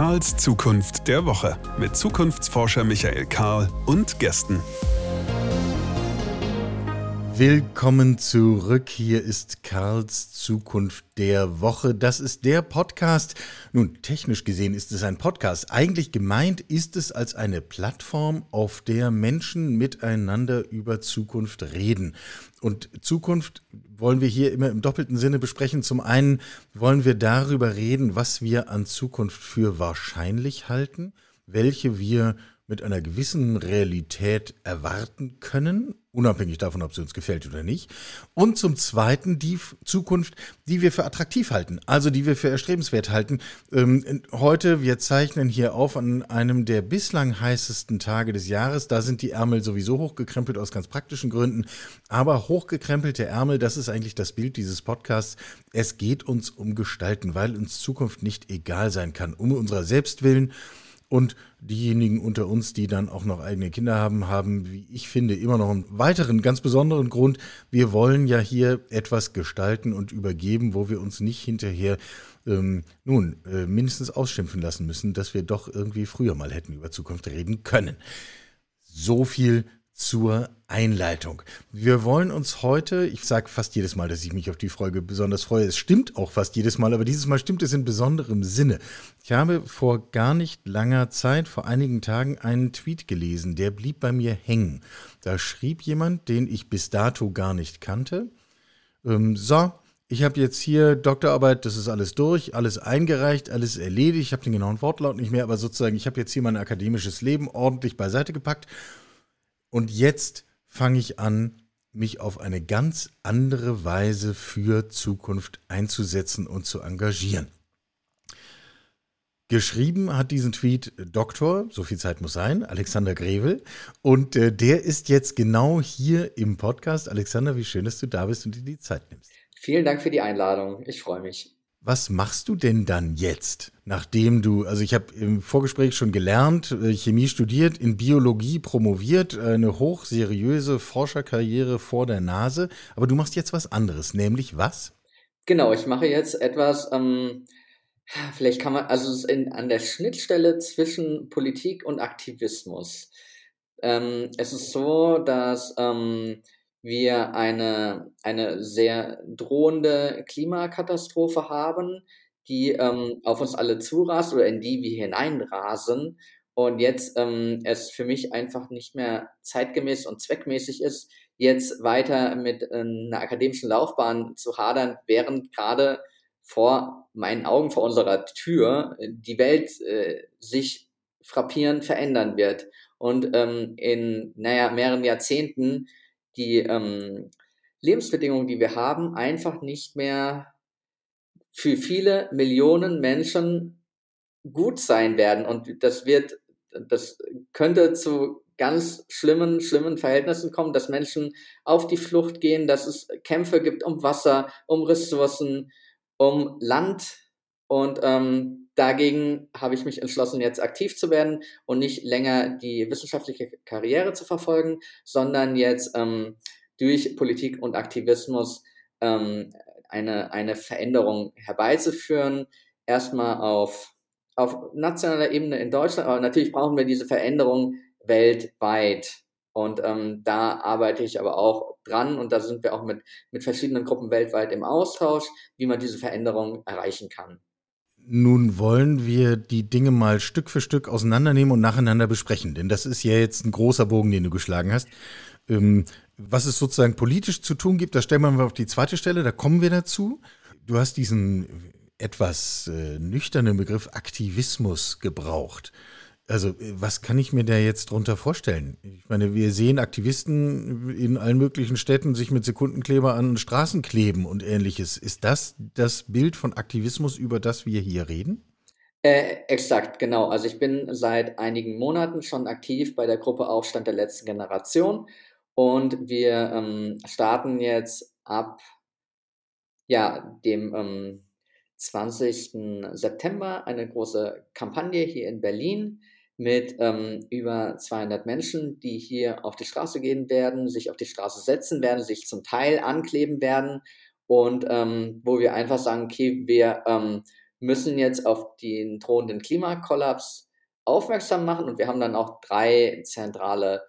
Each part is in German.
Karls Zukunft der Woche mit Zukunftsforscher Michael Karl und Gästen. Willkommen zurück. Hier ist Karls Zukunft der Woche. Das ist der Podcast. Nun, technisch gesehen ist es ein Podcast. Eigentlich gemeint ist es als eine Plattform, auf der Menschen miteinander über Zukunft reden. Und Zukunft wollen wir hier immer im doppelten Sinne besprechen. Zum einen wollen wir darüber reden, was wir an Zukunft für wahrscheinlich halten, welche wir mit einer gewissen Realität erwarten können, unabhängig davon, ob sie uns gefällt oder nicht. Und zum Zweiten die Zukunft, die wir für attraktiv halten, also die wir für erstrebenswert halten. Ähm, heute, wir zeichnen hier auf an einem der bislang heißesten Tage des Jahres. Da sind die Ärmel sowieso hochgekrempelt aus ganz praktischen Gründen. Aber hochgekrempelte Ärmel, das ist eigentlich das Bild dieses Podcasts. Es geht uns um Gestalten, weil uns Zukunft nicht egal sein kann, um unserer selbst willen und diejenigen unter uns, die dann auch noch eigene Kinder haben, haben, wie ich finde, immer noch einen weiteren, ganz besonderen Grund. Wir wollen ja hier etwas gestalten und übergeben, wo wir uns nicht hinterher ähm, nun äh, mindestens ausschimpfen lassen müssen, dass wir doch irgendwie früher mal hätten über Zukunft reden können. So viel zur Einleitung. Wir wollen uns heute, ich sage fast jedes Mal, dass ich mich auf die Folge besonders freue. Es stimmt auch fast jedes Mal, aber dieses Mal stimmt es in besonderem Sinne. Ich habe vor gar nicht langer Zeit, vor einigen Tagen, einen Tweet gelesen, der blieb bei mir hängen. Da schrieb jemand, den ich bis dato gar nicht kannte. Ähm, so, ich habe jetzt hier Doktorarbeit, das ist alles durch, alles eingereicht, alles erledigt. Ich habe den genauen Wortlaut nicht mehr, aber sozusagen, ich habe jetzt hier mein akademisches Leben ordentlich beiseite gepackt und jetzt fange ich an, mich auf eine ganz andere Weise für Zukunft einzusetzen und zu engagieren. Geschrieben hat diesen Tweet Doktor, so viel Zeit muss sein, Alexander Grevel. Und äh, der ist jetzt genau hier im Podcast. Alexander, wie schön, dass du da bist und dir die Zeit nimmst. Vielen Dank für die Einladung. Ich freue mich. Was machst du denn dann jetzt, nachdem du, also ich habe im Vorgespräch schon gelernt, äh, Chemie studiert, in Biologie promoviert, eine hochseriöse Forscherkarriere vor der Nase, aber du machst jetzt was anderes, nämlich was? Genau, ich mache jetzt etwas, ähm, vielleicht kann man, also in, an der Schnittstelle zwischen Politik und Aktivismus. Ähm, es ist so, dass ähm, wir eine, eine sehr drohende Klimakatastrophe haben, die ähm, auf uns alle zurast oder in die wir hineinrasen. Und jetzt ähm, es für mich einfach nicht mehr zeitgemäß und zweckmäßig ist, jetzt weiter mit äh, einer akademischen Laufbahn zu hadern, während gerade vor meinen Augen, vor unserer Tür, die Welt äh, sich frappierend verändern wird. Und ähm, in, naja, mehreren Jahrzehnten die ähm, Lebensbedingungen, die wir haben, einfach nicht mehr für viele Millionen Menschen gut sein werden. Und das wird, das könnte zu ganz schlimmen, schlimmen Verhältnissen kommen, dass Menschen auf die Flucht gehen, dass es Kämpfe gibt um Wasser, um Ressourcen, um Land. Und ähm, dagegen habe ich mich entschlossen, jetzt aktiv zu werden und nicht länger die wissenschaftliche Karriere zu verfolgen, sondern jetzt ähm, durch Politik und Aktivismus ähm, eine, eine Veränderung herbeizuführen. Erstmal auf, auf nationaler Ebene in Deutschland, aber natürlich brauchen wir diese Veränderung weltweit. Und ähm, da arbeite ich aber auch dran und da sind wir auch mit, mit verschiedenen Gruppen weltweit im Austausch, wie man diese Veränderung erreichen kann. Nun wollen wir die Dinge mal Stück für Stück auseinandernehmen und nacheinander besprechen, denn das ist ja jetzt ein großer Bogen, den du geschlagen hast. Ähm, was es sozusagen politisch zu tun gibt, das stellen wir mal auf die zweite Stelle, da kommen wir dazu. Du hast diesen etwas äh, nüchternen Begriff Aktivismus gebraucht. Also, was kann ich mir da jetzt drunter vorstellen? Ich meine, wir sehen Aktivisten in allen möglichen Städten sich mit Sekundenkleber an Straßen kleben und ähnliches. Ist das das Bild von Aktivismus, über das wir hier reden? Äh, exakt, genau. Also ich bin seit einigen Monaten schon aktiv bei der Gruppe Aufstand der letzten Generation und wir ähm, starten jetzt ab ja, dem ähm, 20. September eine große Kampagne hier in Berlin mit ähm, über 200 Menschen, die hier auf die Straße gehen werden, sich auf die Straße setzen werden, sich zum Teil ankleben werden und ähm, wo wir einfach sagen, okay, wir ähm, müssen jetzt auf den drohenden Klimakollaps aufmerksam machen und wir haben dann auch drei zentrale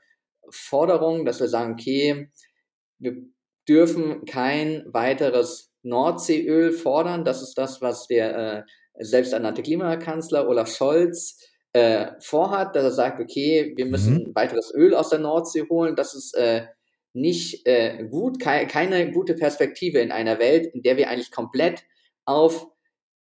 Forderungen, dass wir sagen, okay, wir dürfen kein weiteres Nordseeöl fordern. Das ist das, was der äh, selbsternannte Klimakanzler Olaf Scholz äh, vorhat, dass er sagt, okay, wir müssen mhm. weiteres Öl aus der Nordsee holen. Das ist äh, nicht äh, gut, ke keine gute Perspektive in einer Welt, in der wir eigentlich komplett auf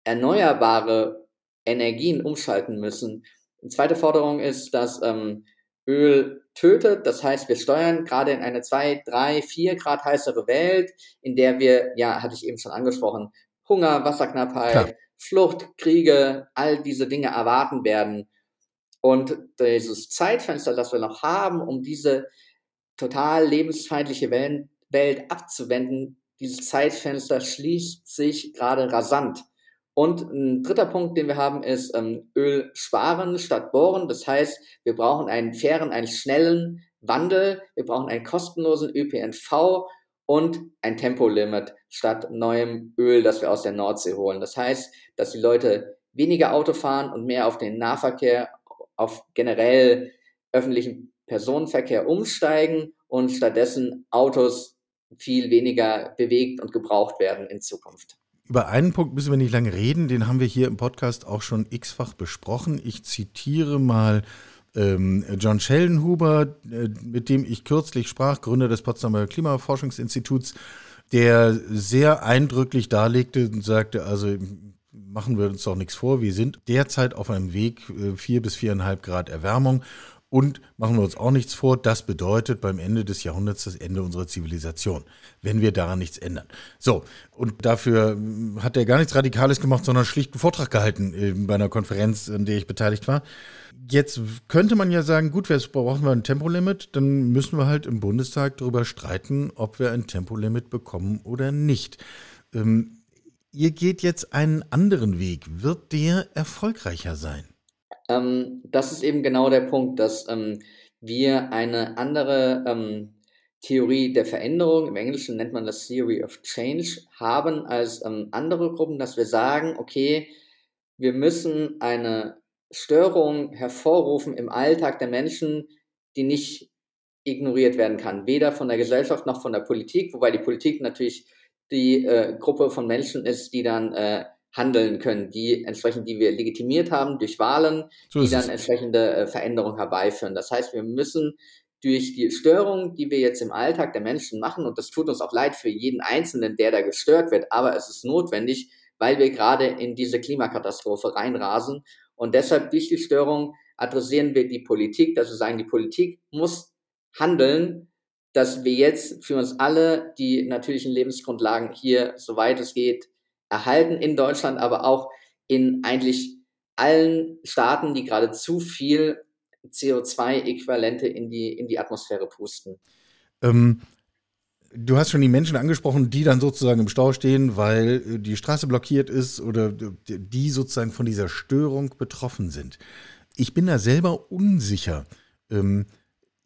erneuerbare Energien umschalten müssen. Eine zweite Forderung ist, dass ähm, Öl tötet. Das heißt, wir steuern gerade in eine zwei, drei, vier Grad heißere Welt, in der wir, ja, hatte ich eben schon angesprochen, Hunger, Wasserknappheit, Klar. Flucht, Kriege, all diese Dinge erwarten werden. Und dieses Zeitfenster, das wir noch haben, um diese total lebensfeindliche Welt abzuwenden, dieses Zeitfenster schließt sich gerade rasant. Und ein dritter Punkt, den wir haben, ist ähm, Öl sparen statt bohren. Das heißt, wir brauchen einen fairen, einen schnellen Wandel. Wir brauchen einen kostenlosen ÖPNV und ein Tempolimit statt neuem Öl, das wir aus der Nordsee holen. Das heißt, dass die Leute weniger Auto fahren und mehr auf den Nahverkehr, auf generell öffentlichen Personenverkehr umsteigen und stattdessen Autos viel weniger bewegt und gebraucht werden in Zukunft. Über einen Punkt müssen wir nicht lange reden, den haben wir hier im Podcast auch schon x-fach besprochen. Ich zitiere mal ähm, John Schellenhuber, äh, mit dem ich kürzlich sprach, Gründer des Potsdamer Klimaforschungsinstituts, der sehr eindrücklich darlegte und sagte, also machen wir uns doch nichts vor, wir sind derzeit auf einem Weg, äh, vier bis viereinhalb Grad Erwärmung und machen wir uns auch nichts vor, das bedeutet beim Ende des Jahrhunderts das Ende unserer Zivilisation, wenn wir daran nichts ändern. So, und dafür hm, hat er gar nichts Radikales gemacht, sondern schlicht einen Vortrag gehalten äh, bei einer Konferenz, an der ich beteiligt war. Jetzt könnte man ja sagen, gut, jetzt brauchen wir ein Tempolimit, dann müssen wir halt im Bundestag darüber streiten, ob wir ein Tempolimit bekommen oder nicht. Ähm, ihr geht jetzt einen anderen Weg. Wird der erfolgreicher sein? Ähm, das ist eben genau der Punkt, dass ähm, wir eine andere ähm, Theorie der Veränderung, im Englischen nennt man das Theory of Change, haben als ähm, andere Gruppen, dass wir sagen, okay, wir müssen eine Störung hervorrufen im Alltag der Menschen, die nicht ignoriert werden kann, weder von der Gesellschaft noch von der Politik, wobei die Politik natürlich die äh, Gruppe von Menschen ist, die dann äh, handeln können, die entsprechend, die wir legitimiert haben durch Wahlen, so die dann entsprechende äh, Veränderungen herbeiführen. Das heißt, wir müssen durch die Störung, die wir jetzt im Alltag der Menschen machen, und das tut uns auch leid für jeden Einzelnen, der da gestört wird, aber es ist notwendig, weil wir gerade in diese Klimakatastrophe reinrasen. Und deshalb durch die Störung adressieren wir die Politik, dass wir sagen, die Politik muss handeln, dass wir jetzt für uns alle die natürlichen Lebensgrundlagen hier, soweit es geht, erhalten in Deutschland, aber auch in eigentlich allen Staaten, die gerade zu viel CO2-Äquivalente in die, in die Atmosphäre pusten. Ähm, du hast schon die Menschen angesprochen, die dann sozusagen im Stau stehen, weil äh, die Straße blockiert ist oder die sozusagen von dieser Störung betroffen sind. Ich bin da selber unsicher. Ähm,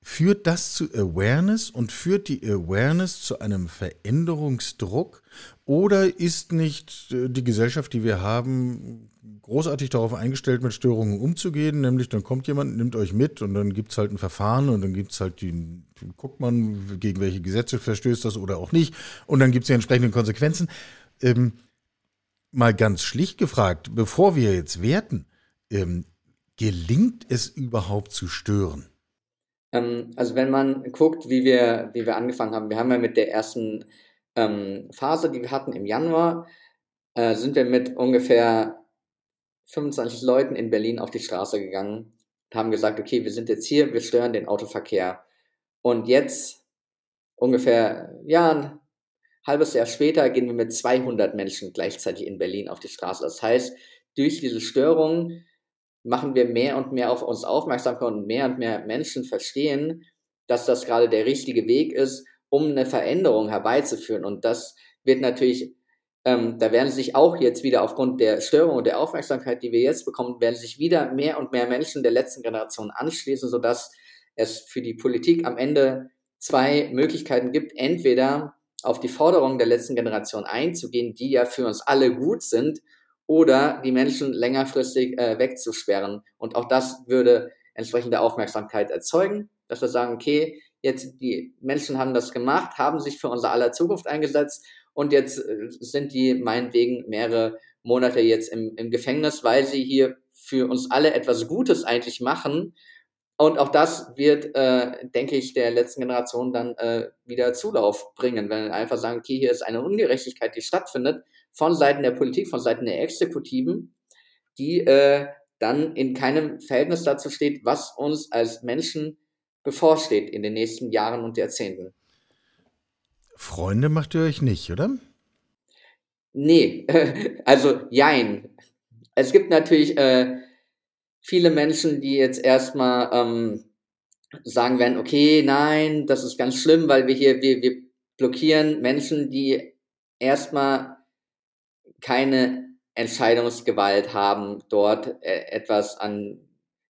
Führt das zu Awareness und führt die Awareness zu einem Veränderungsdruck? Oder ist nicht äh, die Gesellschaft, die wir haben, großartig darauf eingestellt, mit Störungen umzugehen? Nämlich, dann kommt jemand, nimmt euch mit und dann gibt es halt ein Verfahren und dann gibt es halt die, guckt man, gegen welche Gesetze verstößt das oder auch nicht. Und dann gibt es die entsprechenden Konsequenzen. Ähm, mal ganz schlicht gefragt, bevor wir jetzt werten, ähm, gelingt es überhaupt zu stören? Ähm, also wenn man guckt, wie wir, wie wir angefangen haben, wir haben ja mit der ersten ähm, Phase, die wir hatten im Januar, äh, sind wir mit ungefähr 25 Leuten in Berlin auf die Straße gegangen und haben gesagt, okay, wir sind jetzt hier, wir stören den Autoverkehr. Und jetzt, ungefähr, ja, ein halbes Jahr später, gehen wir mit 200 Menschen gleichzeitig in Berlin auf die Straße. Das heißt, durch diese Störung machen wir mehr und mehr auf uns aufmerksam und mehr und mehr Menschen verstehen, dass das gerade der richtige Weg ist, um eine Veränderung herbeizuführen. Und das wird natürlich, ähm, da werden sich auch jetzt wieder aufgrund der Störung und der Aufmerksamkeit, die wir jetzt bekommen, werden sich wieder mehr und mehr Menschen der letzten Generation anschließen, sodass es für die Politik am Ende zwei Möglichkeiten gibt. Entweder auf die Forderungen der letzten Generation einzugehen, die ja für uns alle gut sind, oder die Menschen längerfristig äh, wegzusperren. Und auch das würde entsprechende Aufmerksamkeit erzeugen, dass wir sagen, okay, jetzt die Menschen haben das gemacht, haben sich für unser aller Zukunft eingesetzt und jetzt äh, sind die meinetwegen mehrere Monate jetzt im, im Gefängnis, weil sie hier für uns alle etwas Gutes eigentlich machen. Und auch das wird, äh, denke ich, der letzten Generation dann äh, wieder Zulauf bringen, wenn wir einfach sagen, okay, hier ist eine Ungerechtigkeit, die stattfindet von Seiten der Politik, von Seiten der Exekutiven, die äh, dann in keinem Verhältnis dazu steht, was uns als Menschen bevorsteht in den nächsten Jahren und Jahrzehnten. Freunde macht ihr euch nicht, oder? Nee, also jein. Es gibt natürlich äh, viele Menschen, die jetzt erstmal ähm, sagen werden, okay, nein, das ist ganz schlimm, weil wir hier, wir, wir blockieren Menschen, die erstmal keine Entscheidungsgewalt haben, dort äh, etwas an,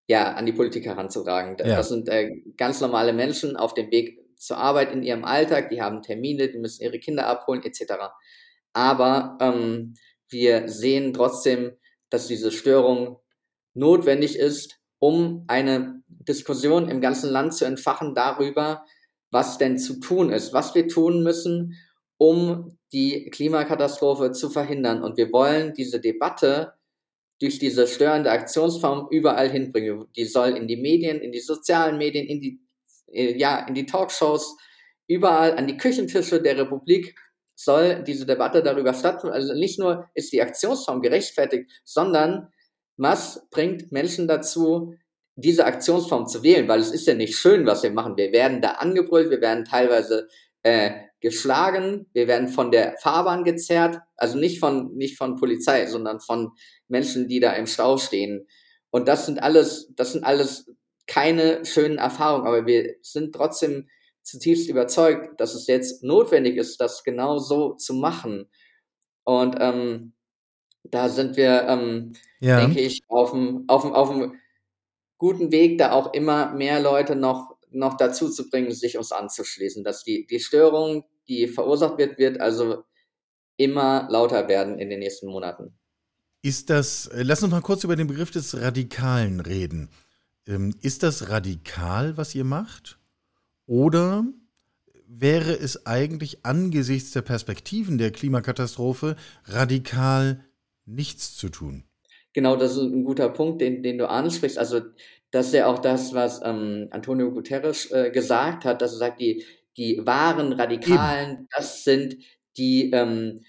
ja, an die Politik heranzutragen. Ja. Das sind äh, ganz normale Menschen auf dem Weg zur Arbeit in ihrem Alltag, die haben Termine, die müssen ihre Kinder abholen, etc. Aber ähm, wir sehen trotzdem, dass diese Störung notwendig ist, um eine Diskussion im ganzen Land zu entfachen darüber, was denn zu tun ist, was wir tun müssen, um die Klimakatastrophe zu verhindern. Und wir wollen diese Debatte durch diese störende Aktionsform überall hinbringen. Die soll in die Medien, in die sozialen Medien, in die, äh, ja, in die Talkshows, überall an die Küchentische der Republik soll diese Debatte darüber stattfinden. Also nicht nur ist die Aktionsform gerechtfertigt, sondern was bringt Menschen dazu, diese Aktionsform zu wählen? Weil es ist ja nicht schön, was wir machen. Wir werden da angebrüllt, wir werden teilweise äh, geschlagen, wir werden von der Fahrbahn gezerrt, also nicht von, nicht von Polizei, sondern von Menschen, die da im Stau stehen. Und das sind alles, das sind alles keine schönen Erfahrungen, aber wir sind trotzdem zutiefst überzeugt, dass es jetzt notwendig ist, das genau so zu machen. Und ähm, da sind wir, ähm, ja. denke ich, auf dem, auf, dem, auf dem guten Weg, da auch immer mehr Leute noch, noch dazu zu bringen, sich uns anzuschließen, dass die, die Störung, die verursacht wird, wird also immer lauter werden in den nächsten Monaten. Ist das, äh, lass uns mal kurz über den Begriff des Radikalen reden. Ähm, ist das radikal, was ihr macht? Oder wäre es eigentlich angesichts der Perspektiven der Klimakatastrophe radikal nichts zu tun. Genau, das ist ein guter Punkt, den, den du ansprichst. Also das ist ja auch das, was ähm, Antonio Guterres äh, gesagt hat, dass er sagt, die, die wahren Radikalen, Eben. das sind die ähm,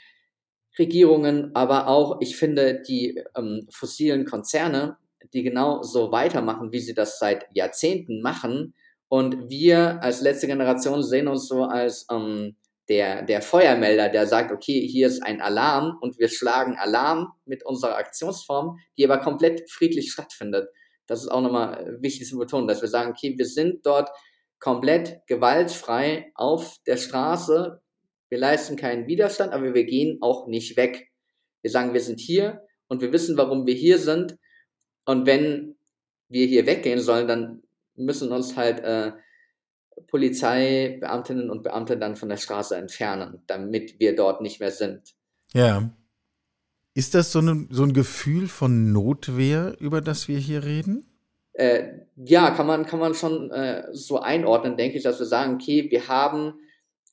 Regierungen, aber auch, ich finde, die ähm, fossilen Konzerne, die genau so weitermachen, wie sie das seit Jahrzehnten machen. Und wir als letzte Generation sehen uns so als ähm, der, der Feuermelder, der sagt, okay, hier ist ein Alarm und wir schlagen Alarm mit unserer Aktionsform, die aber komplett friedlich stattfindet. Das ist auch nochmal wichtig zu betonen, dass wir sagen, okay, wir sind dort komplett gewaltfrei auf der Straße. Wir leisten keinen Widerstand, aber wir gehen auch nicht weg. Wir sagen, wir sind hier und wir wissen, warum wir hier sind. Und wenn wir hier weggehen sollen, dann müssen uns halt äh, Polizeibeamtinnen und Beamte dann von der Straße entfernen, damit wir dort nicht mehr sind. Ja. Ist das so, ne, so ein Gefühl von Notwehr, über das wir hier reden? Äh, ja, kann man, kann man schon äh, so einordnen, denke ich, dass wir sagen, okay, wir haben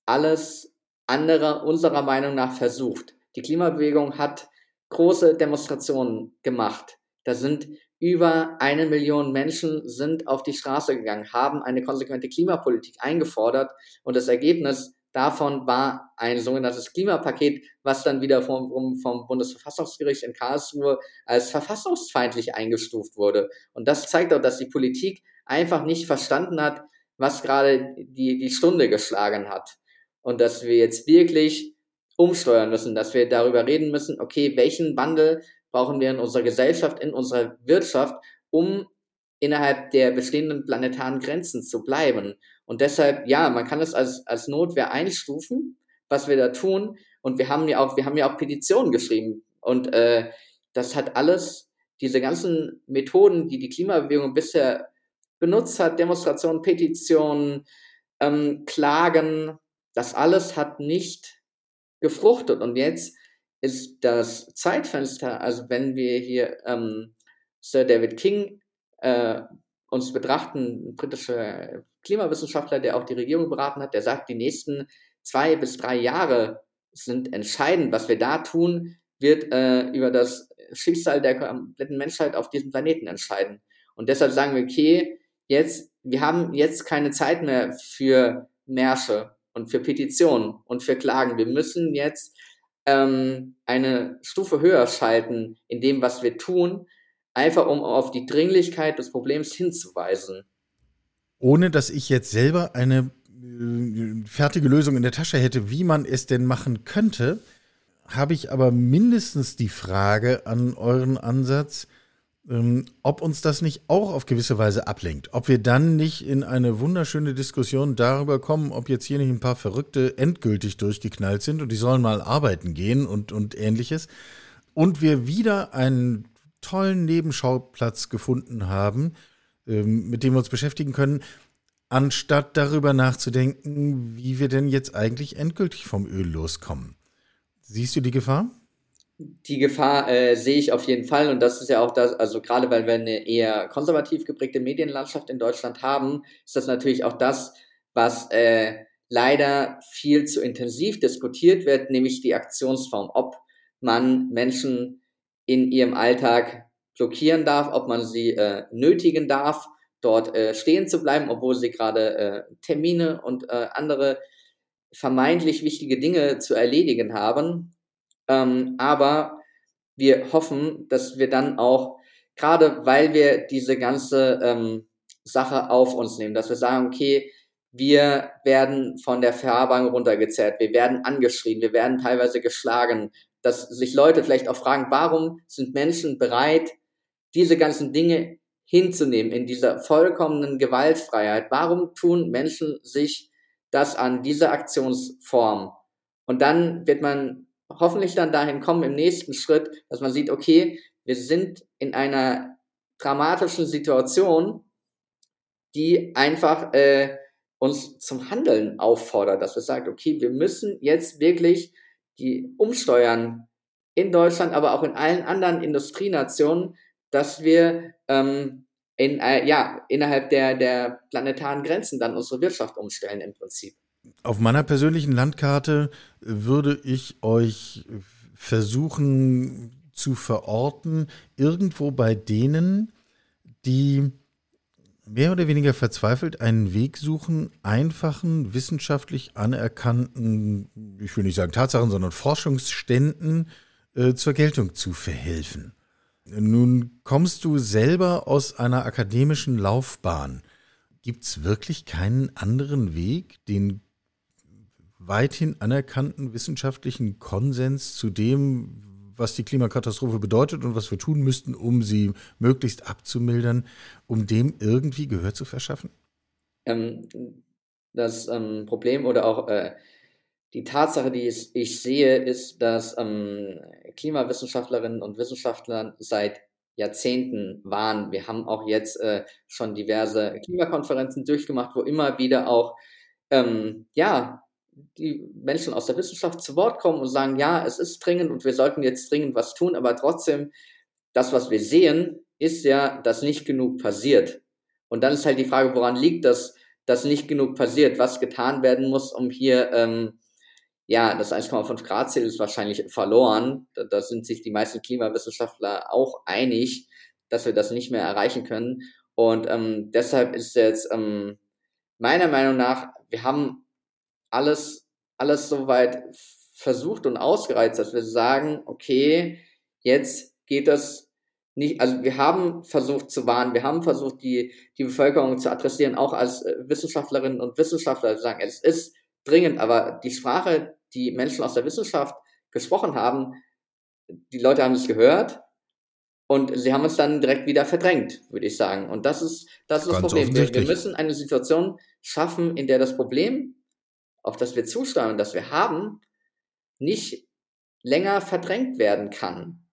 alles andere unserer Meinung nach versucht. Die Klimabewegung hat große Demonstrationen gemacht. Da sind über eine Million Menschen sind auf die Straße gegangen, haben eine konsequente Klimapolitik eingefordert und das Ergebnis davon war ein sogenanntes Klimapaket, was dann wieder vom, vom Bundesverfassungsgericht in Karlsruhe als verfassungsfeindlich eingestuft wurde. Und das zeigt auch, dass die Politik einfach nicht verstanden hat, was gerade die, die Stunde geschlagen hat. Und dass wir jetzt wirklich umsteuern müssen, dass wir darüber reden müssen, okay, welchen Wandel brauchen wir in unserer Gesellschaft, in unserer Wirtschaft, um innerhalb der bestehenden planetaren Grenzen zu bleiben. Und deshalb, ja, man kann es als, als Notwehr einstufen, was wir da tun. Und wir haben ja auch, wir haben ja auch Petitionen geschrieben. Und äh, das hat alles, diese ganzen Methoden, die die Klimabewegung bisher benutzt hat, Demonstrationen, Petitionen, ähm, Klagen, das alles hat nicht gefruchtet. Und jetzt ist das Zeitfenster, also wenn wir hier ähm, Sir David King äh, uns betrachten, ein britischer Klimawissenschaftler, der auch die Regierung beraten hat, der sagt, die nächsten zwei bis drei Jahre sind entscheidend. Was wir da tun, wird äh, über das Schicksal der kompletten Menschheit auf diesem Planeten entscheiden. Und deshalb sagen wir, okay, jetzt, wir haben jetzt keine Zeit mehr für Märsche und für Petitionen und für Klagen. Wir müssen jetzt ähm, eine Stufe höher schalten in dem, was wir tun, einfach um auf die Dringlichkeit des Problems hinzuweisen. Ohne dass ich jetzt selber eine äh, fertige Lösung in der Tasche hätte, wie man es denn machen könnte, habe ich aber mindestens die Frage an euren Ansatz, ob uns das nicht auch auf gewisse Weise ablenkt. Ob wir dann nicht in eine wunderschöne Diskussion darüber kommen, ob jetzt hier nicht ein paar Verrückte endgültig durchgeknallt sind und die sollen mal arbeiten gehen und, und ähnliches. Und wir wieder einen tollen Nebenschauplatz gefunden haben, ähm, mit dem wir uns beschäftigen können, anstatt darüber nachzudenken, wie wir denn jetzt eigentlich endgültig vom Öl loskommen. Siehst du die Gefahr? Die Gefahr äh, sehe ich auf jeden Fall und das ist ja auch das, also gerade weil wir eine eher konservativ geprägte Medienlandschaft in Deutschland haben, ist das natürlich auch das, was äh, leider viel zu intensiv diskutiert wird, nämlich die Aktionsform, ob man Menschen in ihrem Alltag blockieren darf, ob man sie äh, nötigen darf, dort äh, stehen zu bleiben, obwohl sie gerade äh, Termine und äh, andere vermeintlich wichtige Dinge zu erledigen haben. Ähm, aber wir hoffen, dass wir dann auch, gerade weil wir diese ganze ähm, Sache auf uns nehmen, dass wir sagen, okay, wir werden von der Fahrbahn runtergezerrt, wir werden angeschrien, wir werden teilweise geschlagen, dass sich Leute vielleicht auch fragen, warum sind Menschen bereit, diese ganzen Dinge hinzunehmen in dieser vollkommenen Gewaltfreiheit? Warum tun Menschen sich das an, diese Aktionsform. Und dann wird man hoffentlich dann dahin kommen im nächsten Schritt, dass man sieht, okay, wir sind in einer dramatischen Situation, die einfach äh, uns zum Handeln auffordert, dass wir sagen, okay, wir müssen jetzt wirklich die umsteuern in Deutschland, aber auch in allen anderen Industrienationen, dass wir ähm, in, äh, ja, innerhalb der, der planetaren Grenzen dann unsere Wirtschaft umstellen im Prinzip. Auf meiner persönlichen Landkarte würde ich euch versuchen zu verorten, irgendwo bei denen, die mehr oder weniger verzweifelt einen Weg suchen, einfachen, wissenschaftlich anerkannten, ich will nicht sagen Tatsachen, sondern Forschungsständen äh, zur Geltung zu verhelfen. Nun kommst du selber aus einer akademischen Laufbahn. Gibt es wirklich keinen anderen Weg, den weithin anerkannten wissenschaftlichen Konsens zu dem, was die Klimakatastrophe bedeutet und was wir tun müssten, um sie möglichst abzumildern, um dem irgendwie Gehör zu verschaffen? Ähm, das ähm, Problem oder auch äh, die Tatsache, die ich sehe, ist, dass ähm, Klimawissenschaftlerinnen und Wissenschaftler seit Jahrzehnten waren. Wir haben auch jetzt äh, schon diverse Klimakonferenzen durchgemacht, wo immer wieder auch ähm, ja die Menschen aus der Wissenschaft zu Wort kommen und sagen, ja, es ist dringend und wir sollten jetzt dringend was tun, aber trotzdem, das, was wir sehen, ist ja, dass nicht genug passiert. Und dann ist halt die Frage, woran liegt das, dass nicht genug passiert, was getan werden muss, um hier ähm, ja, das 1,5 Grad Ziel ist wahrscheinlich verloren. Da, da, sind sich die meisten Klimawissenschaftler auch einig, dass wir das nicht mehr erreichen können. Und ähm, deshalb ist jetzt ähm, meiner Meinung nach, wir haben alles, alles soweit versucht und ausgereizt, dass wir sagen, okay, jetzt geht das nicht, also wir haben versucht zu warnen, wir haben versucht, die, die Bevölkerung zu adressieren, auch als äh, Wissenschaftlerinnen und Wissenschaftler zu sagen, es ist dringend, aber die Sprache, die Menschen aus der Wissenschaft gesprochen haben, die Leute haben es gehört und sie haben es dann direkt wieder verdrängt, würde ich sagen. Und das ist das, ist das Problem. Wir, wir, müssen eine Situation schaffen, in der das Problem, auf das wir zusteuern, das wir haben, nicht länger verdrängt werden kann.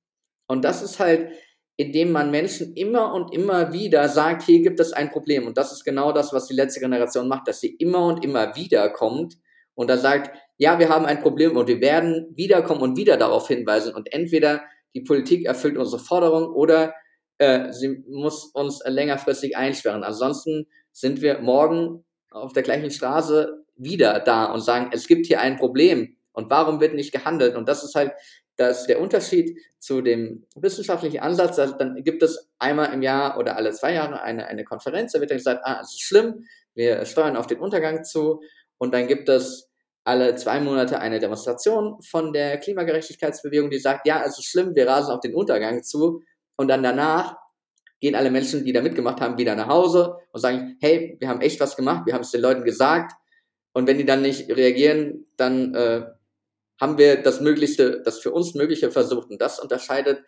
Und das ist halt, indem man Menschen immer und immer wieder sagt, hier gibt es ein Problem. Und das ist genau das, was die letzte Generation macht, dass sie immer und immer wieder kommt und da sagt, ja, wir haben ein Problem und wir werden wiederkommen und wieder darauf hinweisen. Und entweder die Politik erfüllt unsere Forderung oder äh, sie muss uns längerfristig einsperren. Ansonsten sind wir morgen auf der gleichen Straße wieder da und sagen, es gibt hier ein Problem und warum wird nicht gehandelt? Und das ist halt das der Unterschied zu dem wissenschaftlichen Ansatz. Also dann gibt es einmal im Jahr oder alle zwei Jahre eine, eine Konferenz, da wird dann gesagt, ah, es ist schlimm, wir steuern auf den Untergang zu und dann gibt es alle zwei Monate eine Demonstration von der Klimagerechtigkeitsbewegung, die sagt, ja, es ist schlimm, wir rasen auf den Untergang zu und dann danach gehen alle Menschen, die da mitgemacht haben, wieder nach Hause und sagen, hey, wir haben echt was gemacht, wir haben es den Leuten gesagt. Und wenn die dann nicht reagieren, dann äh, haben wir das Möglichste, das für uns Mögliche versucht. Und das unterscheidet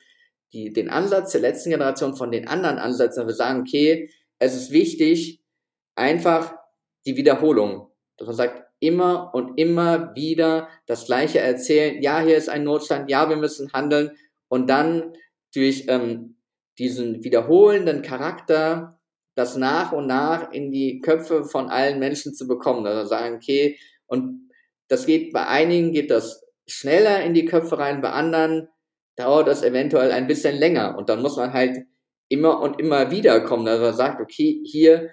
die, den Ansatz der letzten Generation von den anderen Ansätzen. Wir sagen, okay, es ist wichtig, einfach die Wiederholung. Dass man sagt, immer und immer wieder das Gleiche erzählen. Ja, hier ist ein Notstand. Ja, wir müssen handeln. Und dann durch ähm, diesen wiederholenden Charakter das nach und nach in die Köpfe von allen Menschen zu bekommen. Also sagen, okay, und das geht bei einigen geht das schneller in die Köpfe rein, bei anderen dauert das eventuell ein bisschen länger. Und dann muss man halt immer und immer wieder kommen, dass man sagt, okay, hier,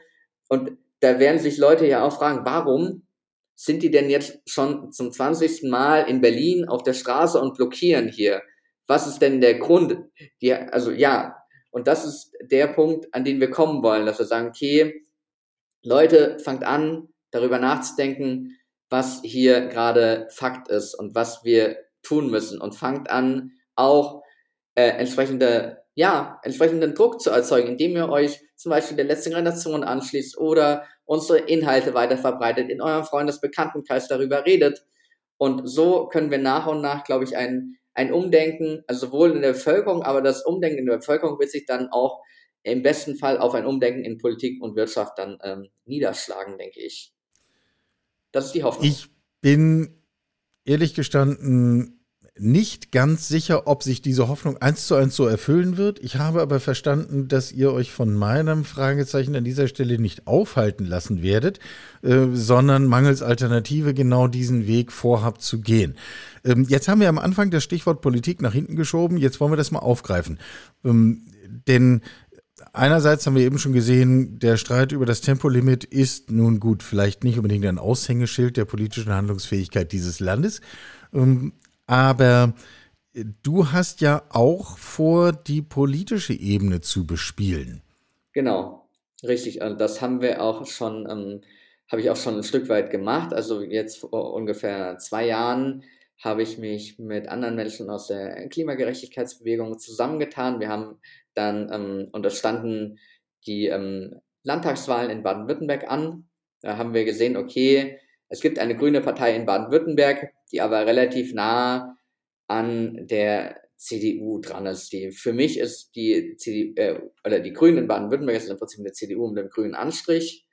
und da werden sich Leute ja auch fragen, warum sind die denn jetzt schon zum 20. Mal in Berlin auf der Straße und blockieren hier? Was ist denn der Grund? Die, also ja, und das ist der Punkt, an den wir kommen wollen, dass wir sagen, okay, Leute, fangt an, darüber nachzudenken, was hier gerade Fakt ist und was wir tun müssen und fangt an, auch äh, entsprechende, ja, entsprechenden Druck zu erzeugen, indem ihr euch zum Beispiel der letzten Generation anschließt oder unsere Inhalte weiter verbreitet, in eurem Freundesbekanntenkreis darüber redet. Und so können wir nach und nach, glaube ich, einen ein Umdenken, also sowohl in der Bevölkerung, aber das Umdenken in der Bevölkerung wird sich dann auch im besten Fall auf ein Umdenken in Politik und Wirtschaft dann ähm, niederschlagen, denke ich. Das ist die Hoffnung. Ich bin ehrlich gestanden nicht ganz sicher, ob sich diese Hoffnung eins zu eins so erfüllen wird. Ich habe aber verstanden, dass ihr euch von meinem Fragezeichen an dieser Stelle nicht aufhalten lassen werdet, äh, sondern mangels Alternative genau diesen Weg vorhabt zu gehen. Ähm, jetzt haben wir am Anfang das Stichwort Politik nach hinten geschoben. Jetzt wollen wir das mal aufgreifen. Ähm, denn einerseits haben wir eben schon gesehen, der Streit über das Tempolimit ist nun gut, vielleicht nicht unbedingt ein Aushängeschild der politischen Handlungsfähigkeit dieses Landes. Ähm, aber du hast ja auch vor, die politische Ebene zu bespielen. Genau, richtig. Und das haben wir auch schon, ähm, habe ich auch schon ein Stück weit gemacht. Also jetzt vor ungefähr zwei Jahren habe ich mich mit anderen Menschen aus der Klimagerechtigkeitsbewegung zusammengetan. Wir haben dann, ähm, und die ähm, Landtagswahlen in Baden-Württemberg an. Da haben wir gesehen, okay, es gibt eine grüne Partei in Baden-Württemberg, die aber relativ nah an der CDU dran ist. Die, für mich ist die CDU, äh, oder die Grünen in Baden-Württemberg ist im Prinzip eine CDU mit einem grünen Anstrich,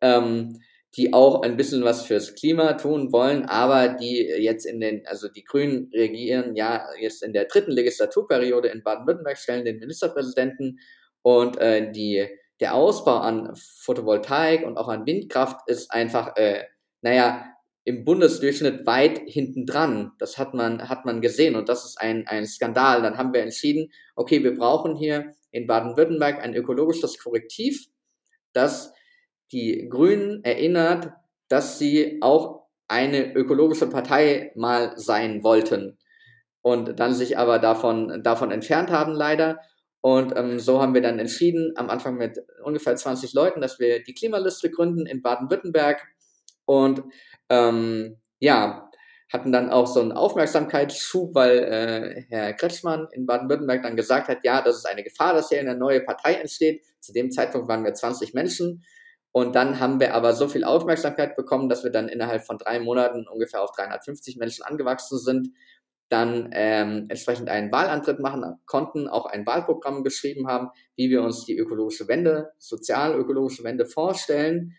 ähm, die auch ein bisschen was fürs Klima tun wollen, aber die jetzt in den, also die Grünen regieren ja jetzt in der dritten Legislaturperiode in Baden-Württemberg, stellen den Ministerpräsidenten und äh, die, der Ausbau an Photovoltaik und auch an Windkraft ist einfach äh, naja, im Bundesdurchschnitt weit hinten dran. Das hat man, hat man gesehen und das ist ein, ein Skandal. Dann haben wir entschieden, okay, wir brauchen hier in Baden-Württemberg ein ökologisches Korrektiv, das die Grünen erinnert, dass sie auch eine ökologische Partei mal sein wollten und dann sich aber davon, davon entfernt haben leider. Und ähm, so haben wir dann entschieden, am Anfang mit ungefähr 20 Leuten, dass wir die Klimaliste gründen in Baden-Württemberg und ähm, ja, hatten dann auch so einen Aufmerksamkeitsschub, weil äh, Herr Kretschmann in Baden-Württemberg dann gesagt hat, ja, das ist eine Gefahr, dass hier eine neue Partei entsteht. Zu dem Zeitpunkt waren wir 20 Menschen. Und dann haben wir aber so viel Aufmerksamkeit bekommen, dass wir dann innerhalb von drei Monaten ungefähr auf 350 Menschen angewachsen sind, dann ähm, entsprechend einen Wahlantritt machen konnten, auch ein Wahlprogramm geschrieben haben, wie wir uns die ökologische Wende, sozial-ökologische Wende vorstellen.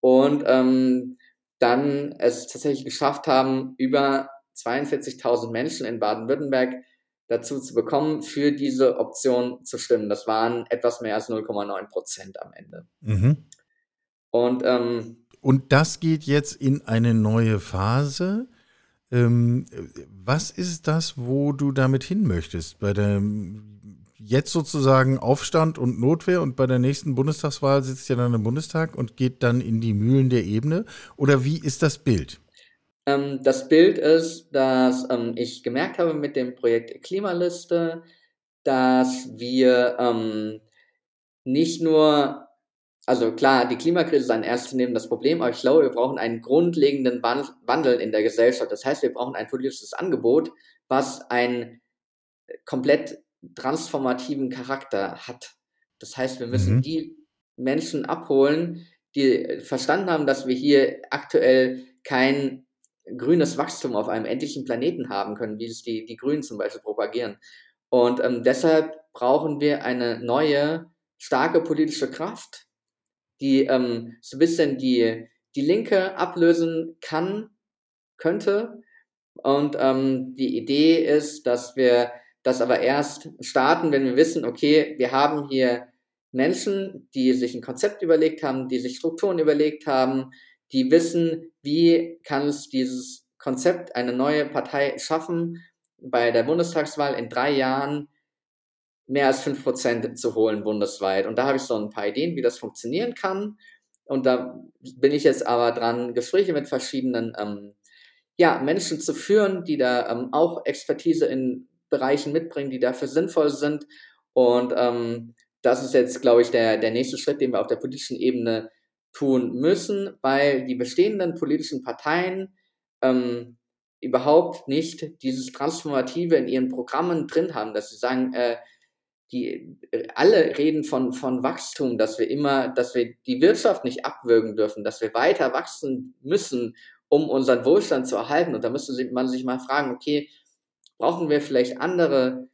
Und ähm, dann es tatsächlich geschafft haben, über 42.000 Menschen in Baden-Württemberg dazu zu bekommen, für diese Option zu stimmen. Das waren etwas mehr als 0,9 Prozent am Ende. Mhm. Und, ähm, Und das geht jetzt in eine neue Phase. Ähm, was ist das, wo du damit hin möchtest? Bei der jetzt sozusagen Aufstand und Notwehr und bei der nächsten Bundestagswahl sitzt ja dann im Bundestag und geht dann in die Mühlen der Ebene? Oder wie ist das Bild? Ähm, das Bild ist, dass ähm, ich gemerkt habe mit dem Projekt Klimaliste, dass wir ähm, nicht nur, also klar, die Klimakrise ist ein ernstzunehmendes Problem, aber ich glaube, wir brauchen einen grundlegenden Wandel in der Gesellschaft. Das heißt, wir brauchen ein politisches Angebot, was einen komplett transformativen Charakter hat. Das heißt, wir müssen mhm. die Menschen abholen, die verstanden haben, dass wir hier aktuell kein grünes Wachstum auf einem endlichen Planeten haben können, wie es die, die Grünen zum Beispiel propagieren. Und ähm, deshalb brauchen wir eine neue, starke politische Kraft, die ähm, so ein bisschen die, die Linke ablösen kann, könnte. Und ähm, die Idee ist, dass wir das aber erst starten, wenn wir wissen, okay, wir haben hier Menschen, die sich ein Konzept überlegt haben, die sich Strukturen überlegt haben, die wissen, wie kann es dieses Konzept, eine neue Partei schaffen, bei der Bundestagswahl in drei Jahren mehr als fünf Prozent zu holen bundesweit. Und da habe ich so ein paar Ideen, wie das funktionieren kann. Und da bin ich jetzt aber dran, Gespräche mit verschiedenen ähm, ja, Menschen zu führen, die da ähm, auch Expertise in Bereichen mitbringen, die dafür sinnvoll sind. Und ähm, das ist jetzt, glaube ich, der, der nächste Schritt, den wir auf der politischen Ebene tun müssen, weil die bestehenden politischen Parteien ähm, überhaupt nicht dieses Transformative in ihren Programmen drin haben, dass sie sagen, äh, die alle reden von, von Wachstum, dass wir immer, dass wir die Wirtschaft nicht abwürgen dürfen, dass wir weiter wachsen müssen, um unseren Wohlstand zu erhalten. Und da müsste man sich mal fragen, okay, brauchen wir vielleicht andere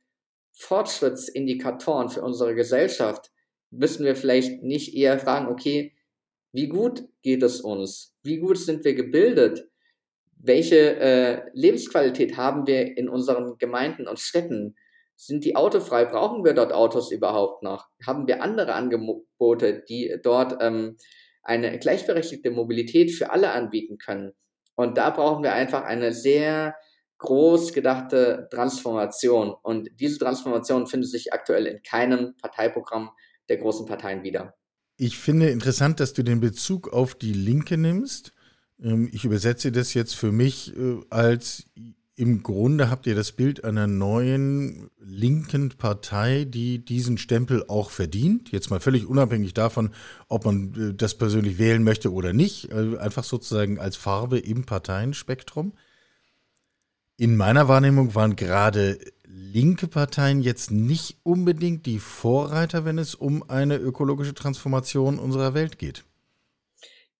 Fortschrittsindikatoren für unsere Gesellschaft? Müssen wir vielleicht nicht eher fragen, okay, wie gut geht es uns? Wie gut sind wir gebildet? Welche äh, Lebensqualität haben wir in unseren Gemeinden und Städten? Sind die autofrei? Brauchen wir dort Autos überhaupt noch? Haben wir andere Angebote, die dort ähm, eine gleichberechtigte Mobilität für alle anbieten können? Und da brauchen wir einfach eine sehr groß gedachte Transformation. Und diese Transformation findet sich aktuell in keinem Parteiprogramm der großen Parteien wieder. Ich finde interessant, dass du den Bezug auf die Linke nimmst. Ähm, ich übersetze das jetzt für mich äh, als im Grunde habt ihr das Bild einer neuen linken Partei, die diesen Stempel auch verdient. Jetzt mal völlig unabhängig davon, ob man äh, das persönlich wählen möchte oder nicht. Äh, einfach sozusagen als Farbe im Parteienspektrum. In meiner Wahrnehmung waren gerade linke Parteien jetzt nicht unbedingt die Vorreiter, wenn es um eine ökologische Transformation unserer Welt geht.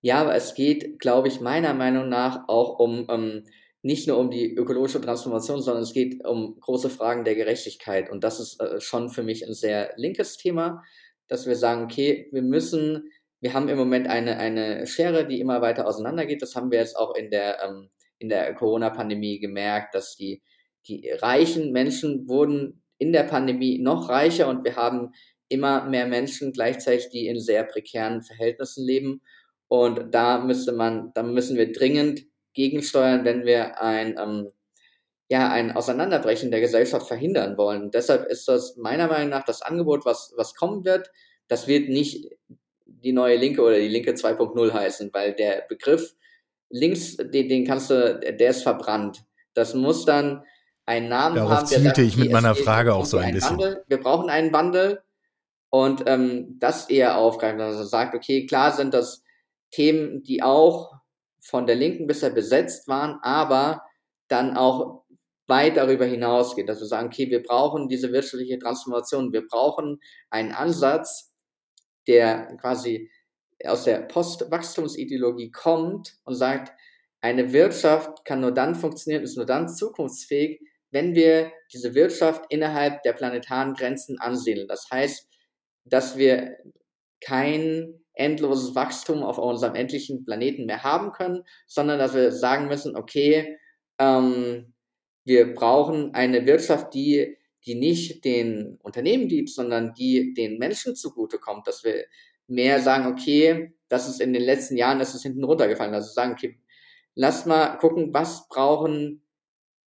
Ja, aber es geht, glaube ich, meiner Meinung nach auch um ähm, nicht nur um die ökologische Transformation, sondern es geht um große Fragen der Gerechtigkeit. Und das ist äh, schon für mich ein sehr linkes Thema, dass wir sagen, okay, wir müssen, wir haben im Moment eine, eine Schere, die immer weiter auseinandergeht. Das haben wir jetzt auch in der, ähm, in der Corona-Pandemie gemerkt, dass die die reichen Menschen wurden in der Pandemie noch reicher und wir haben immer mehr Menschen gleichzeitig, die in sehr prekären Verhältnissen leben. Und da müsste man, da müssen wir dringend gegensteuern, wenn wir ein, ähm, ja, ein Auseinanderbrechen der Gesellschaft verhindern wollen. Deshalb ist das meiner Meinung nach das Angebot, was, was kommen wird. Das wird nicht die neue Linke oder die Linke 2.0 heißen, weil der Begriff links, den, den kannst du, der ist verbrannt. Das muss dann einen Namen Darauf haben. Darauf zielte ich mit meiner Frage auch so ein bisschen. Wandel. Wir brauchen einen Wandel und ähm, das eher aufgreifen, also sagt, okay, klar sind das Themen, die auch von der Linken bisher besetzt waren, aber dann auch weit darüber hinausgeht, dass wir sagen, okay, wir brauchen diese wirtschaftliche Transformation, wir brauchen einen Ansatz, der quasi aus der Postwachstumsideologie kommt und sagt, eine Wirtschaft kann nur dann funktionieren, ist nur dann zukunftsfähig, wenn wir diese Wirtschaft innerhalb der planetaren Grenzen ansiedeln. Das heißt, dass wir kein endloses Wachstum auf unserem endlichen Planeten mehr haben können, sondern dass wir sagen müssen, okay, ähm, wir brauchen eine Wirtschaft, die, die nicht den Unternehmen dient, sondern die den Menschen zugutekommt, dass wir mehr sagen, okay, das ist in den letzten Jahren, das ist hinten runtergefallen, also sagen, okay, lass mal gucken, was brauchen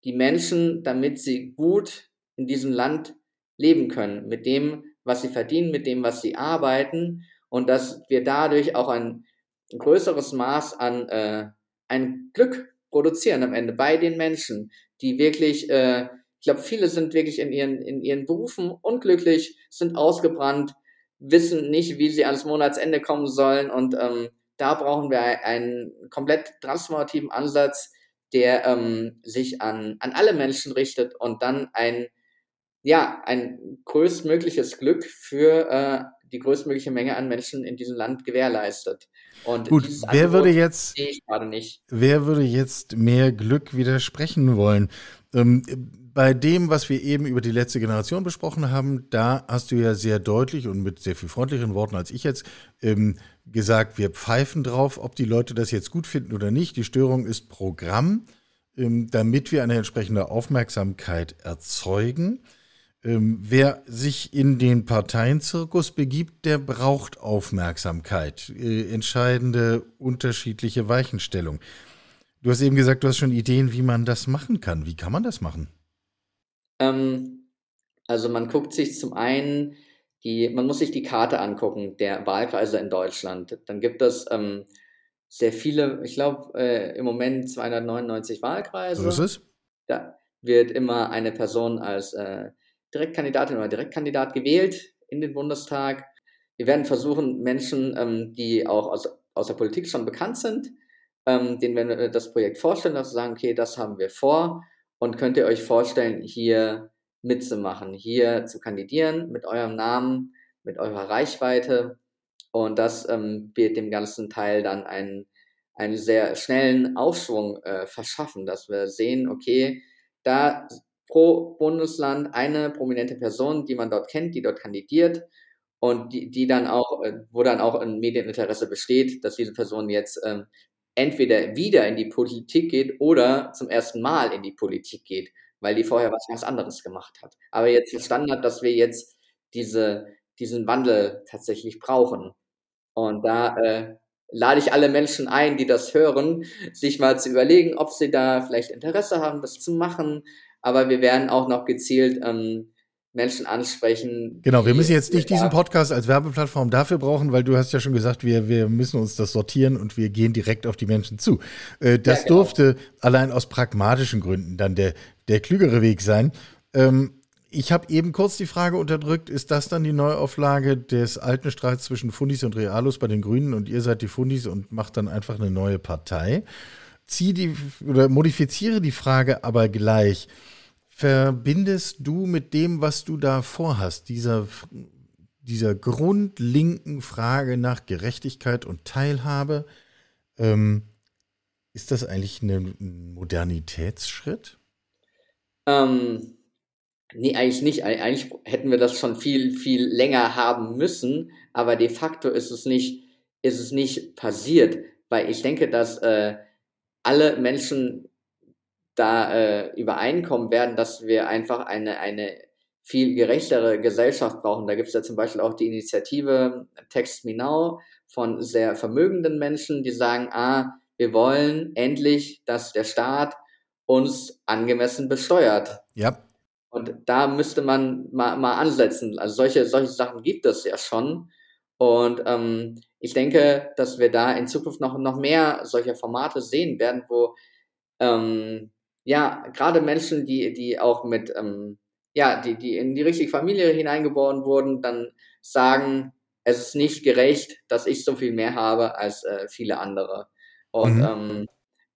die Menschen, damit sie gut in diesem Land leben können, mit dem, was sie verdienen, mit dem, was sie arbeiten und dass wir dadurch auch ein größeres Maß an äh, ein Glück produzieren am Ende bei den Menschen, die wirklich, äh, ich glaube, viele sind wirklich in ihren, in ihren Berufen unglücklich, sind ausgebrannt, wissen nicht, wie sie ans Monatsende kommen sollen und ähm, da brauchen wir einen komplett transformativen Ansatz, der ähm, sich an, an alle Menschen richtet und dann ein, ja, ein größtmögliches Glück für äh, die größtmögliche Menge an Menschen in diesem Land gewährleistet. Und Gut, wer würde jetzt, wer würde jetzt mehr Glück widersprechen wollen? Ähm, bei dem, was wir eben über die letzte Generation besprochen haben, da hast du ja sehr deutlich und mit sehr viel freundlicheren Worten als ich jetzt ähm, gesagt, wir pfeifen drauf, ob die Leute das jetzt gut finden oder nicht. Die Störung ist Programm, ähm, damit wir eine entsprechende Aufmerksamkeit erzeugen. Ähm, wer sich in den Parteienzirkus begibt, der braucht Aufmerksamkeit, äh, entscheidende unterschiedliche Weichenstellung. Du hast eben gesagt, du hast schon Ideen, wie man das machen kann. Wie kann man das machen? Ähm, also man guckt sich zum einen die, man muss sich die Karte angucken der Wahlkreise in Deutschland. Dann gibt es ähm, sehr viele, ich glaube äh, im Moment 299 Wahlkreise. So ist es. Da wird immer eine Person als äh, Direktkandidatin oder Direktkandidat gewählt in den Bundestag. Wir werden versuchen, Menschen, ähm, die auch aus, aus der Politik schon bekannt sind, ähm, denen werden wir das Projekt vorstellen, dass wir sagen, okay, das haben wir vor und könnt ihr euch vorstellen, hier mitzumachen, hier zu kandidieren mit eurem Namen, mit eurer Reichweite. Und das ähm, wird dem ganzen Teil dann einen, einen sehr schnellen Aufschwung äh, verschaffen, dass wir sehen, okay, da pro Bundesland eine prominente Person, die man dort kennt, die dort kandidiert und die, die dann auch, äh, wo dann auch ein Medieninteresse besteht, dass diese Person jetzt ähm, entweder wieder in die Politik geht oder zum ersten Mal in die Politik geht weil die vorher was ganz anderes gemacht hat. Aber jetzt verstanden hat, dass wir jetzt diese, diesen Wandel tatsächlich brauchen. Und da äh, lade ich alle Menschen ein, die das hören, sich mal zu überlegen, ob sie da vielleicht Interesse haben, das zu machen. Aber wir werden auch noch gezielt ähm, Menschen ansprechen. Genau, wir müssen jetzt nicht diesen Podcast als Werbeplattform dafür brauchen, weil du hast ja schon gesagt, wir, wir müssen uns das sortieren und wir gehen direkt auf die Menschen zu. Äh, das ja, genau. durfte allein aus pragmatischen Gründen dann der, der klügere Weg sein. Ähm, ich habe eben kurz die Frage unterdrückt, ist das dann die Neuauflage des alten Streits zwischen Fundis und Realos bei den Grünen und ihr seid die Fundis und macht dann einfach eine neue Partei? Zieh die oder modifiziere die Frage aber gleich verbindest du mit dem, was du da vorhast, dieser, dieser grundlinken Frage nach Gerechtigkeit und Teilhabe, ähm, ist das eigentlich ein Modernitätsschritt? Ähm, nee, eigentlich nicht. Eigentlich hätten wir das schon viel, viel länger haben müssen, aber de facto ist es nicht, ist es nicht passiert, weil ich denke, dass äh, alle Menschen da äh, übereinkommen werden, dass wir einfach eine, eine viel gerechtere Gesellschaft brauchen. Da gibt es ja zum Beispiel auch die Initiative Text Me Now von sehr vermögenden Menschen, die sagen, ah, wir wollen endlich, dass der Staat uns angemessen besteuert. Ja. Und da müsste man mal, mal ansetzen. Also solche, solche Sachen gibt es ja schon. Und ähm, ich denke, dass wir da in Zukunft noch, noch mehr solcher Formate sehen werden, wo ähm, ja, gerade Menschen, die, die auch mit, ähm, ja, die, die in die richtige Familie hineingeboren wurden, dann sagen, es ist nicht gerecht, dass ich so viel mehr habe als äh, viele andere. Und mhm. ähm,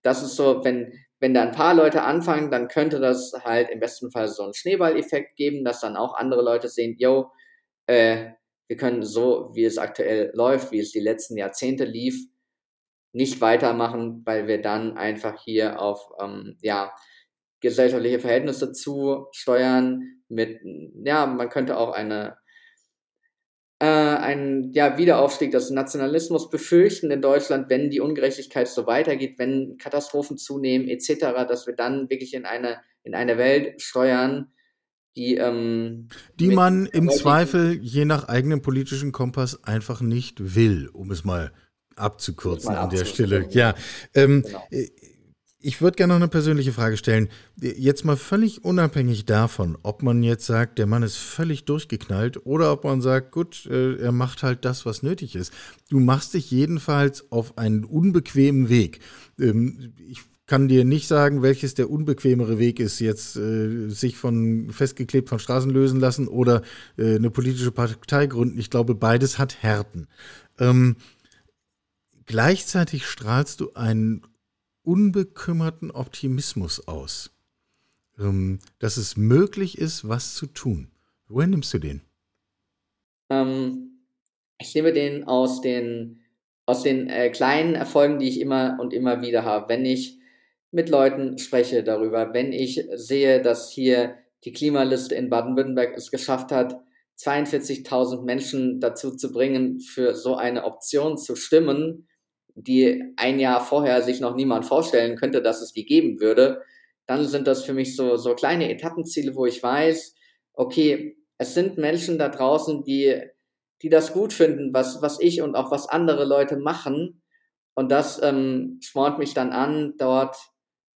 das ist so, wenn, wenn da ein paar Leute anfangen, dann könnte das halt im besten Fall so einen Schneeballeffekt geben, dass dann auch andere Leute sehen, yo, äh, wir können so, wie es aktuell läuft, wie es die letzten Jahrzehnte lief, nicht weitermachen, weil wir dann einfach hier auf ähm, ja, gesellschaftliche Verhältnisse zu steuern mit, ja, man könnte auch eine äh, einen ja, Wiederaufstieg des Nationalismus befürchten in Deutschland, wenn die Ungerechtigkeit so weitergeht, wenn Katastrophen zunehmen etc., dass wir dann wirklich in eine, in eine Welt steuern, die, ähm, die man im Zweifel je nach eigenem politischen Kompass einfach nicht will, um es mal abzukürzen an der Stelle. Ja, ähm, genau. Äh, Ich würde gerne noch eine persönliche Frage stellen. Jetzt mal völlig unabhängig davon, ob man jetzt sagt, der Mann ist völlig durchgeknallt oder ob man sagt, gut, äh, er macht halt das, was nötig ist. Du machst dich jedenfalls auf einen unbequemen Weg. Ähm, ich kann dir nicht sagen, welches der unbequemere Weg ist, jetzt äh, sich von festgeklebt von Straßen lösen lassen oder äh, eine politische Partei gründen. Ich glaube, beides hat Härten. Ähm, gleichzeitig strahlst du einen unbekümmerten Optimismus aus, ähm, dass es möglich ist, was zu tun. Woher nimmst du den? Ähm, ich nehme den aus den, aus den äh, kleinen Erfolgen, die ich immer und immer wieder habe. Wenn ich mit Leuten spreche darüber, wenn ich sehe, dass hier die Klimaliste in Baden-Württemberg es geschafft hat, 42.000 Menschen dazu zu bringen, für so eine Option zu stimmen, die ein Jahr vorher sich noch niemand vorstellen könnte, dass es die geben würde, dann sind das für mich so, so kleine Etappenziele, wo ich weiß, okay, es sind Menschen da draußen, die, die das gut finden, was, was ich und auch was andere Leute machen. Und das ähm, spornt mich dann an, dort,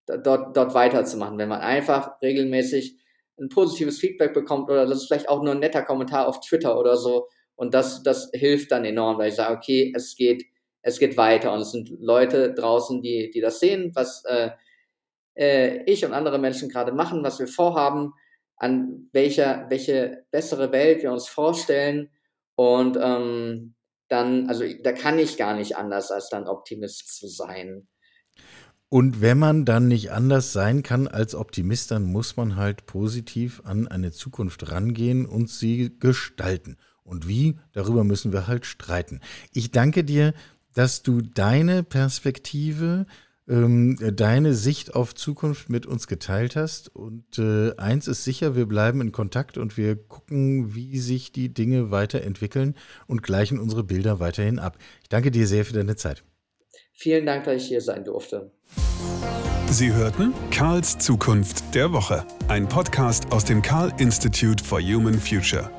dort, dort weiterzumachen. Wenn man einfach regelmäßig ein positives Feedback bekommt oder das ist vielleicht auch nur ein netter Kommentar auf Twitter oder so. Und das, das hilft dann enorm, weil ich sage, okay, es geht, es geht weiter und es sind Leute draußen, die, die das sehen, was äh, äh, ich und andere Menschen gerade machen, was wir vorhaben, an welcher, welche bessere Welt wir uns vorstellen und ähm, dann, also da kann ich gar nicht anders, als dann Optimist zu sein. Und wenn man dann nicht anders sein kann als Optimist, dann muss man halt positiv an eine Zukunft rangehen und sie gestalten. Und wie, darüber müssen wir halt streiten. Ich danke dir dass du deine Perspektive, ähm, deine Sicht auf Zukunft mit uns geteilt hast. Und äh, eins ist sicher, wir bleiben in Kontakt und wir gucken, wie sich die Dinge weiterentwickeln und gleichen unsere Bilder weiterhin ab. Ich danke dir sehr für deine Zeit. Vielen Dank, dass ich hier sein durfte. Sie hörten Karls Zukunft der Woche, ein Podcast aus dem Karl Institute for Human Future.